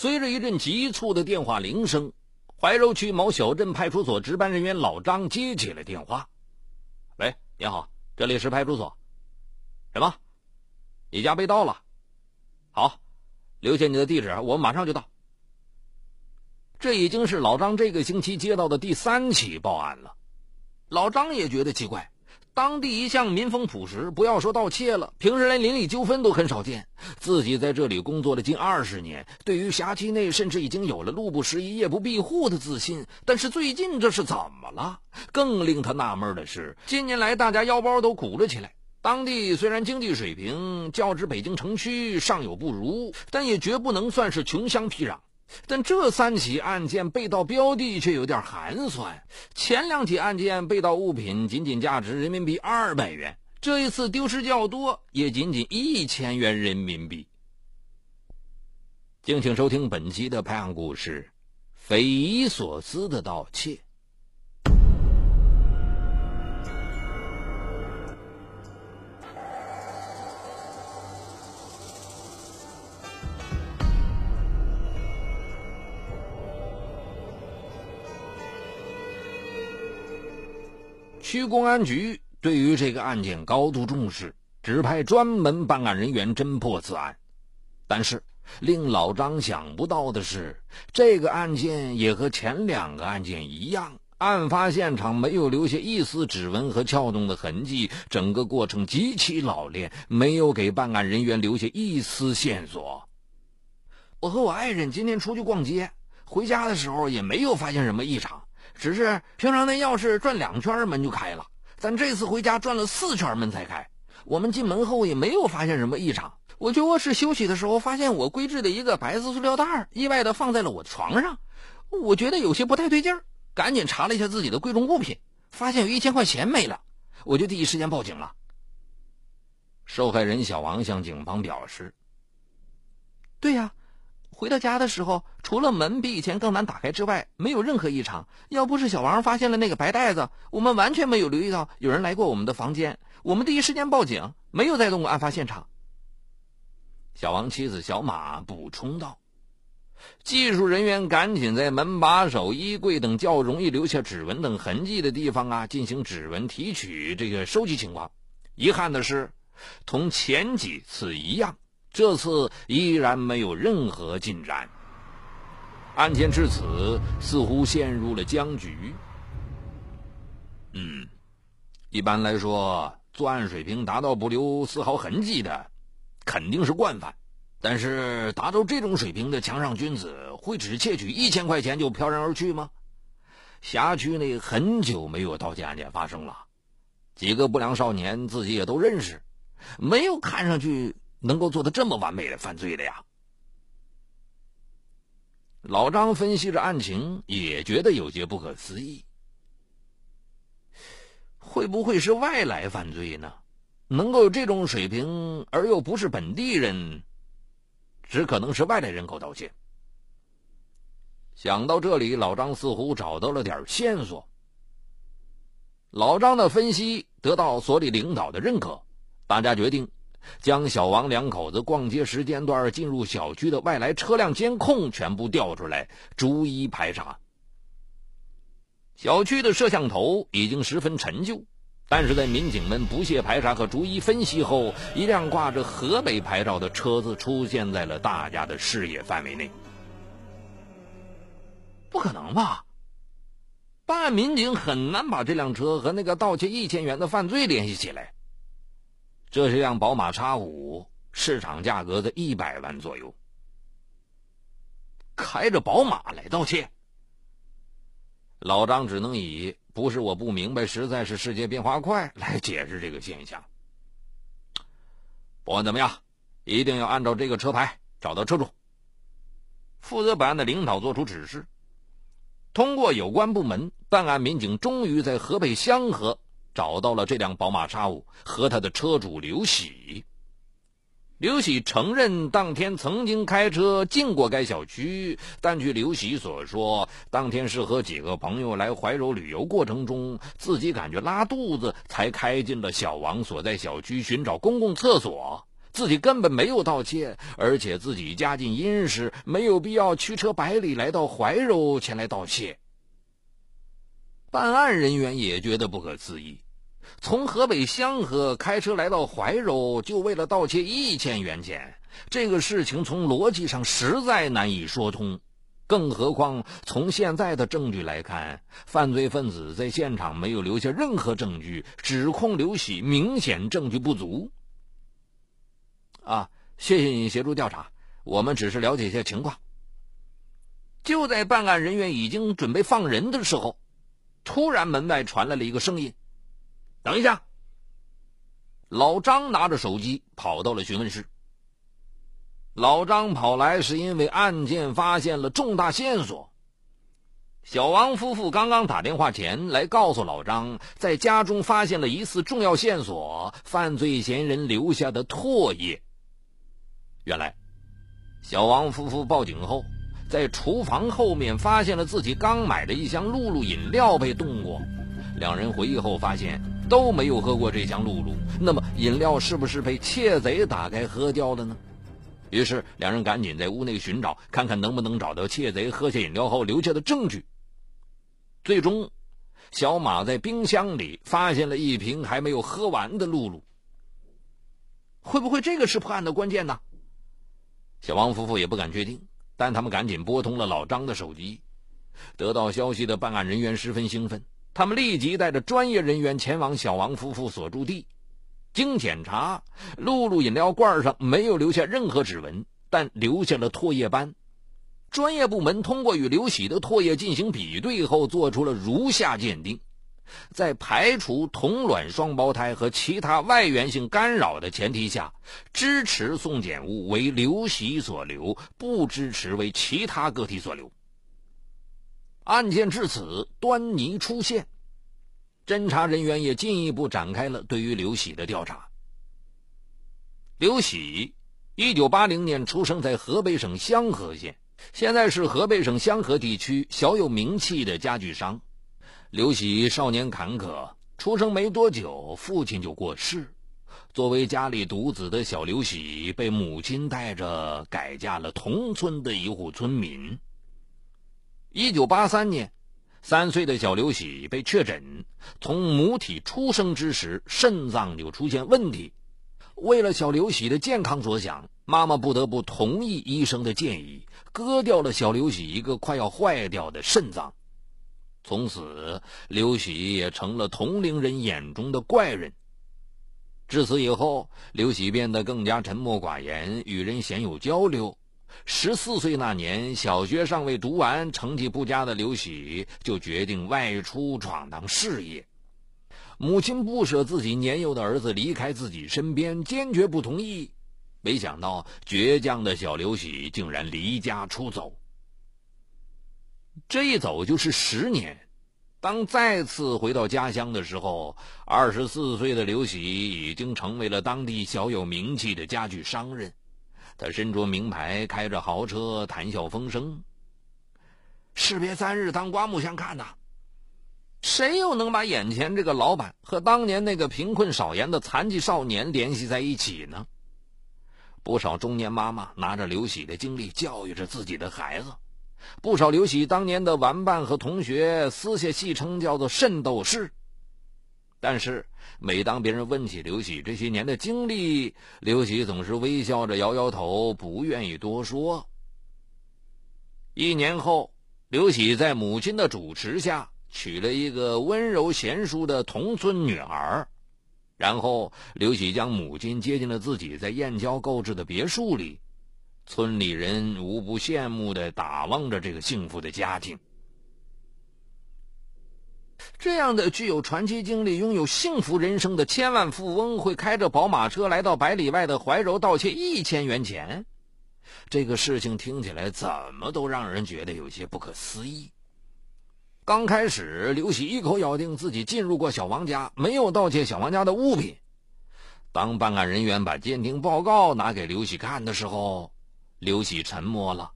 随着一阵急促的电话铃声，怀柔区某小镇派出所值班人员老张接起了电话：“喂，你好，这里是派出所。什么？你家被盗了？好，留下你的地址，我马上就到。”这已经是老张这个星期接到的第三起报案了。老张也觉得奇怪。当地一向民风朴实，不要说盗窃了，平时连邻里纠纷都很少见。自己在这里工作了近二十年，对于辖区内甚至已经有了路不拾遗、夜不闭户的自信。但是最近这是怎么了？更令他纳闷的是，近年来大家腰包都鼓了起来。当地虽然经济水平较之北京城区尚有不如，但也绝不能算是穷乡僻壤。但这三起案件被盗标的却有点寒酸。前两起案件被盗物品仅仅价值人民币二百元，这一次丢失较多，也仅仅一千元人民币。敬请收听本期的拍案故事：匪夷所思的盗窃。区公安局对于这个案件高度重视，指派专门办案人员侦破此案。但是，令老张想不到的是，这个案件也和前两个案件一样，案发现场没有留下一丝指纹和撬动的痕迹，整个过程极其老练，没有给办案人员留下一丝线索。我和我爱人今天出去逛街，回家的时候也没有发现什么异常。只是平常那钥匙转两圈门就开了，咱这次回家转了四圈门才开。我们进门后也没有发现什么异常。我去卧室休息的时候，发现我规制的一个白色塑料袋意外的放在了我的床上，我觉得有些不太对劲儿，赶紧查了一下自己的贵重物品，发现有一千块钱没了，我就第一时间报警了。受害人小王向警方表示：“对呀。”回到家的时候，除了门比以前更难打开之外，没有任何异常。要不是小王发现了那个白袋子，我们完全没有留意到有人来过我们的房间。我们第一时间报警，没有再动过案发现场。小王妻子小马补充道：“技术人员赶紧在门把手、衣柜等较容易留下指纹等痕迹的地方啊，进行指纹提取，这个收集情况。遗憾的是，同前几次一样。”这次依然没有任何进展，案件至此似乎陷入了僵局。嗯，一般来说，作案水平达到不留丝毫痕迹的，肯定是惯犯。但是，达到这种水平的强上君子，会只窃取一千块钱就飘然而去吗？辖区内很久没有盗窃案件发生了，几个不良少年自己也都认识，没有看上去。能够做的这么完美的犯罪的呀？老张分析着案情，也觉得有些不可思议。会不会是外来犯罪呢？能够有这种水平而又不是本地人，只可能是外来人口盗窃。想到这里，老张似乎找到了点线索。老张的分析得到所里领导的认可，大家决定。将小王两口子逛街时间段进入小区的外来车辆监控全部调出来，逐一排查。小区的摄像头已经十分陈旧，但是在民警们不懈排查和逐一分析后，一辆挂着河北牌照的车子出现在了大家的视野范围内。不可能吧？办案民警很难把这辆车和那个盗窃一千元的犯罪联系起来。这是辆宝马叉五，市场价格在一百万左右。开着宝马来盗窃，老张只能以“不是我不明白，实在是世界变化快”来解释这个现象。不管怎么样，一定要按照这个车牌找到车主。负责本案的领导作出指示，通过有关部门，办案民警终于在河北香河。找到了这辆宝马叉五和他的车主刘喜。刘喜承认当天曾经开车进过该小区，但据刘喜所说，当天是和几个朋友来怀柔旅游过程中，自己感觉拉肚子，才开进了小王所在小区寻找公共厕所。自己根本没有盗窃，而且自己家境殷实，没有必要驱车百里来到怀柔前来盗窃。办案人员也觉得不可思议，从河北香河开车来到怀柔，就为了盗窃一千元钱，这个事情从逻辑上实在难以说通。更何况从现在的证据来看，犯罪分子在现场没有留下任何证据，指控刘喜明显证据不足。啊，谢谢你协助调查，我们只是了解一下情况。就在办案人员已经准备放人的时候，突然门外传来了一个声音：“等一下！”老张拿着手机跑到了询问室。老张跑来是因为案件发现了重大线索。小王夫妇刚刚打电话前来告诉老张，在家中发现了疑似重要线索——犯罪嫌疑人留下的唾液。原来，小王夫妇报警后，在厨房后面发现了自己刚买的一箱露露饮料被动过。两人回忆后发现都没有喝过这箱露露，那么饮料是不是被窃贼打开喝掉了呢？于是两人赶紧在屋内寻找，看看能不能找到窃贼喝下饮料后留下的证据。最终，小马在冰箱里发现了一瓶还没有喝完的露露。会不会这个是破案的关键呢？小王夫妇也不敢确定，但他们赶紧拨通了老张的手机。得到消息的办案人员十分兴奋，他们立即带着专业人员前往小王夫妇所住地。经检查，露露饮料罐上没有留下任何指纹，但留下了唾液斑。专业部门通过与刘喜的唾液进行比对后，做出了如下鉴定：在排除同卵双胞胎和其他外源性干扰的前提下，支持送检物为刘喜所留，不支持为其他个体所留。案件至此，端倪出现。侦查人员也进一步展开了对于刘喜的调查。刘喜，一九八零年出生在河北省香河县。现在是河北省香河地区小有名气的家具商。刘喜少年坎坷，出生没多久，父亲就过世。作为家里独子的小刘喜，被母亲带着改嫁了同村的一户村民。一九八三年，三岁的小刘喜被确诊，从母体出生之时，肾脏就出现问题。为了小刘喜的健康着想，妈妈不得不同意医生的建议。割掉了小刘喜一个快要坏掉的肾脏，从此刘喜也成了同龄人眼中的怪人。至此以后，刘喜变得更加沉默寡言，与人鲜有交流。十四岁那年，小学尚未读完，成绩不佳的刘喜就决定外出闯荡事业。母亲不舍自己年幼的儿子离开自己身边，坚决不同意。没想到，倔强的小刘喜竟然离家出走。这一走就是十年。当再次回到家乡的时候，二十四岁的刘喜已经成为了当地小有名气的家具商人。他身着名牌，开着豪车，谈笑风生。士别三日，当刮目相看呐！谁又能把眼前这个老板和当年那个贫困少言的残疾少年联系在一起呢？不少中年妈妈拿着刘喜的经历教育着自己的孩子，不少刘喜当年的玩伴和同学私下戏称叫做“圣斗士”。但是每当别人问起刘喜这些年的经历，刘喜总是微笑着摇摇头，不愿意多说。一年后，刘喜在母亲的主持下娶了一个温柔贤淑的同村女儿。然后，刘喜将母亲接进了自己在燕郊购置的别墅里，村里人无不羡慕的打望着这个幸福的家庭。这样的具有传奇经历、拥有幸福人生的千万富翁，会开着宝马车来到百里外的怀柔盗窃一千元钱，这个事情听起来怎么都让人觉得有些不可思议。刚开始，刘喜一口咬定自己进入过小王家，没有盗窃小王家的物品。当办案人员把鉴定报告拿给刘喜看的时候，刘喜沉默了。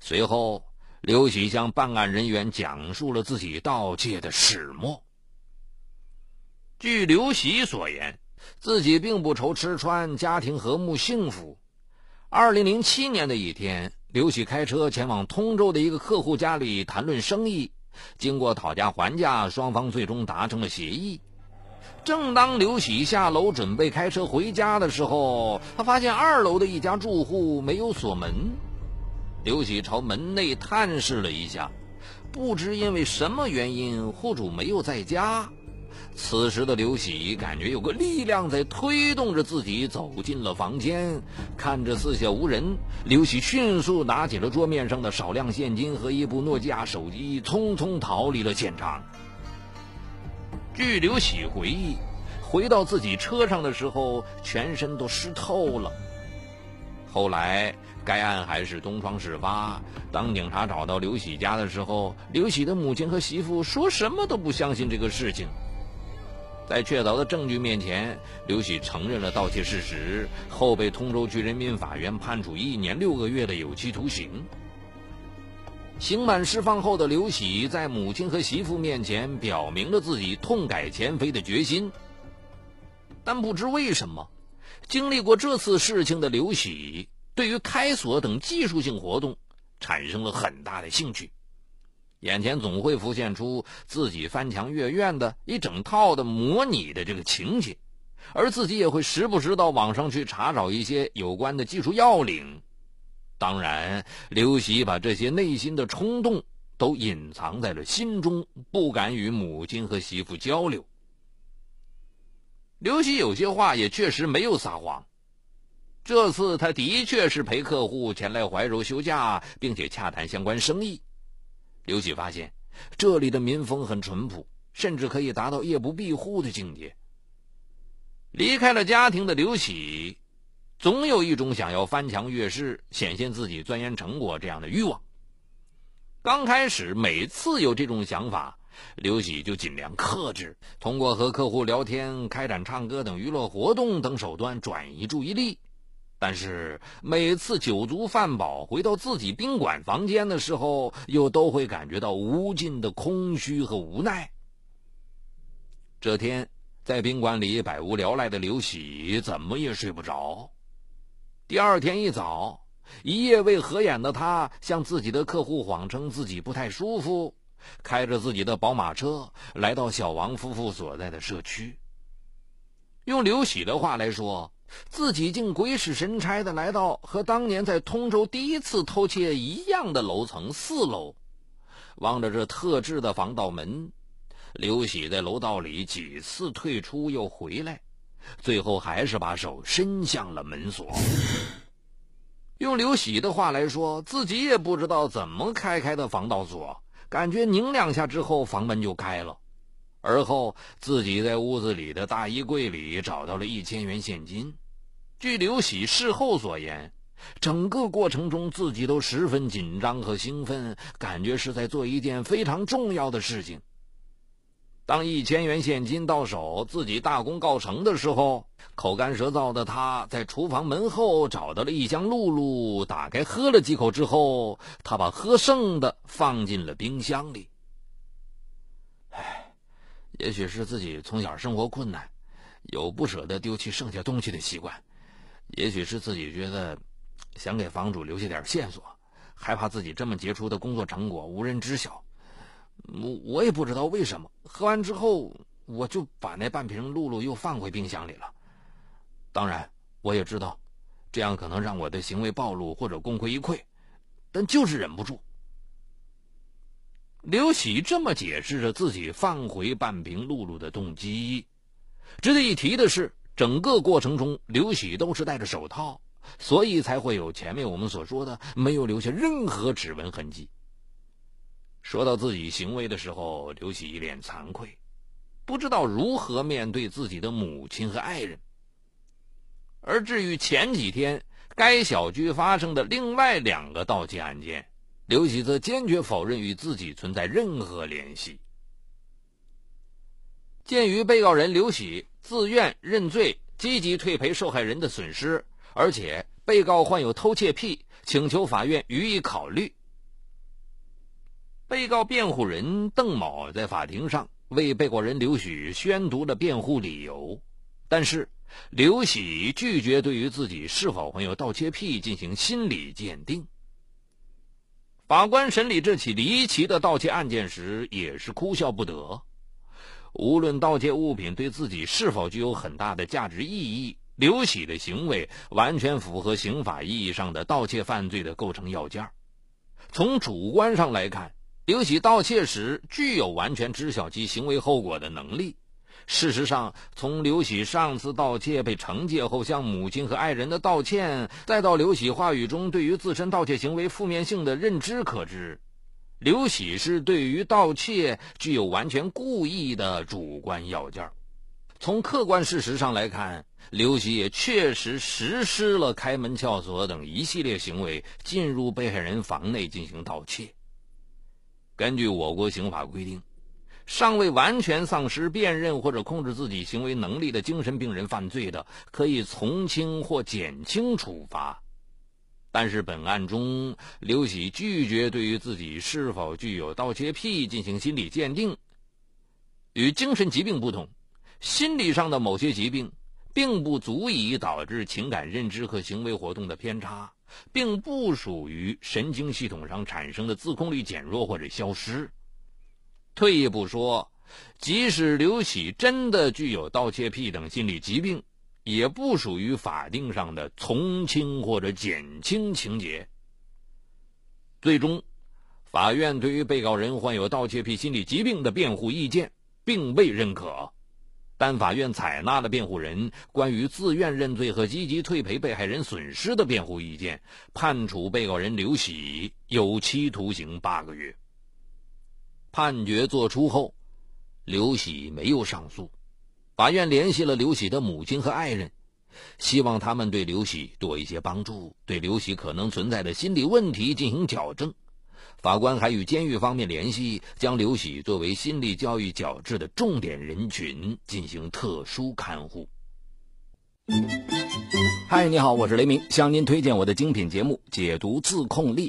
随后，刘喜向办案人员讲述了自己盗窃的始末。据刘喜所言，自己并不愁吃穿，家庭和睦幸福。二零零七年的一天，刘喜开车前往通州的一个客户家里谈论生意。经过讨价还价，双方最终达成了协议。正当刘喜下楼准备开车回家的时候，他发现二楼的一家住户没有锁门。刘喜朝门内探视了一下，不知因为什么原因，户主没有在家。此时的刘喜感觉有个力量在推动着自己走进了房间，看着四下无人，刘喜迅速拿起了桌面上的少量现金和一部诺基亚手机，匆匆逃离了现场。据刘喜回忆，回到自己车上的时候，全身都湿透了。后来，该案还是东窗事发。当警察找到刘喜家的时候，刘喜的母亲和媳妇说什么都不相信这个事情。在确凿的证据面前，刘喜承认了盗窃事实，后被通州区人民法院判处一年六个月的有期徒刑。刑满释放后的刘喜，在母亲和媳妇面前表明了自己痛改前非的决心。但不知为什么，经历过这次事情的刘喜，对于开锁等技术性活动产生了很大的兴趣。眼前总会浮现出自己翻墙越院的一整套的模拟的这个情节，而自己也会时不时到网上去查找一些有关的技术要领。当然，刘喜把这些内心的冲动都隐藏在了心中，不敢与母亲和媳妇交流。刘喜有些话也确实没有撒谎，这次他的确是陪客户前来怀柔休假，并且洽谈相关生意。刘喜发现，这里的民风很淳朴，甚至可以达到夜不闭户的境界。离开了家庭的刘喜，总有一种想要翻墙越室、显现自己钻研成果这样的欲望。刚开始，每次有这种想法，刘喜就尽量克制，通过和客户聊天、开展唱歌等娱乐活动等手段转移注意力。但是每次酒足饭饱回到自己宾馆房间的时候，又都会感觉到无尽的空虚和无奈。这天在宾馆里百无聊赖的刘喜怎么也睡不着。第二天一早，一夜未合眼的他向自己的客户谎称自己不太舒服，开着自己的宝马车来到小王夫妇所在的社区。用刘喜的话来说。自己竟鬼使神差的来到和当年在通州第一次偷窃一样的楼层四楼，望着这特制的防盗门，刘喜在楼道里几次退出又回来，最后还是把手伸向了门锁。用刘喜的话来说，自己也不知道怎么开开的防盗锁，感觉拧两下之后房门就开了。而后自己在屋子里的大衣柜里找到了一千元现金。据刘喜事后所言，整个过程中自己都十分紧张和兴奋，感觉是在做一件非常重要的事情。当一千元现金到手，自己大功告成的时候，口干舌燥的他在厨房门后找到了一箱露露，打开喝了几口之后，他把喝剩的放进了冰箱里。唉，也许是自己从小生活困难，有不舍得丢弃剩下东西的习惯。也许是自己觉得想给房主留下点线索，害怕自己这么杰出的工作成果无人知晓。我我也不知道为什么，喝完之后我就把那半瓶露露又放回冰箱里了。当然，我也知道这样可能让我的行为暴露或者功亏一篑，但就是忍不住。刘喜这么解释着自己放回半瓶露露的动机。值得一提的是。整个过程中，刘喜都是戴着手套，所以才会有前面我们所说的没有留下任何指纹痕迹。说到自己行为的时候，刘喜一脸惭愧，不知道如何面对自己的母亲和爱人。而至于前几天该小区发生的另外两个盗窃案件，刘喜则坚决否认与自己存在任何联系。鉴于被告人刘喜自愿认罪，积极退赔受害人的损失，而且被告患有偷窃癖，请求法院予以考虑。被告辩护人邓某在法庭上为被告人刘喜宣读了辩护理由，但是刘喜拒绝对于自己是否患有盗窃癖进行心理鉴定。法官审理这起离奇的盗窃案件时，也是哭笑不得。无论盗窃物品对自己是否具有很大的价值意义，刘喜的行为完全符合刑法意义上的盗窃犯罪的构成要件。从主观上来看，刘喜盗窃时具有完全知晓其行为后果的能力。事实上，从刘喜上次盗窃被惩戒后向母亲和爱人的道歉，再到刘喜话语中对于自身盗窃行为负面性的认知可知。刘喜是对于盗窃具有完全故意的主观要件。从客观事实上来看，刘喜也确实实施了开门撬锁等一系列行为，进入被害人房内进行盗窃。根据我国刑法规定，尚未完全丧失辨认或者控制自己行为能力的精神病人犯罪的，可以从轻或减轻处罚。但是本案中，刘喜拒绝对于自己是否具有盗窃癖进行心理鉴定。与精神疾病不同，心理上的某些疾病并不足以导致情感认知和行为活动的偏差，并不属于神经系统上产生的自控力减弱或者消失。退一步说，即使刘喜真的具有盗窃癖等心理疾病。也不属于法定上的从轻或者减轻情节。最终，法院对于被告人患有盗窃癖心理疾病的辩护意见并未认可，但法院采纳了辩护人关于自愿认罪和积极退赔被害人损失的辩护意见，判处被告人刘喜有期徒刑八个月。判决作出后，刘喜没有上诉。法院联系了刘喜的母亲和爱人，希望他们对刘喜多一些帮助，对刘喜可能存在的心理问题进行矫正。法官还与监狱方面联系，将刘喜作为心理教育矫治的重点人群进行特殊看护。嗨，你好，我是雷鸣，向您推荐我的精品节目《解读自控力》。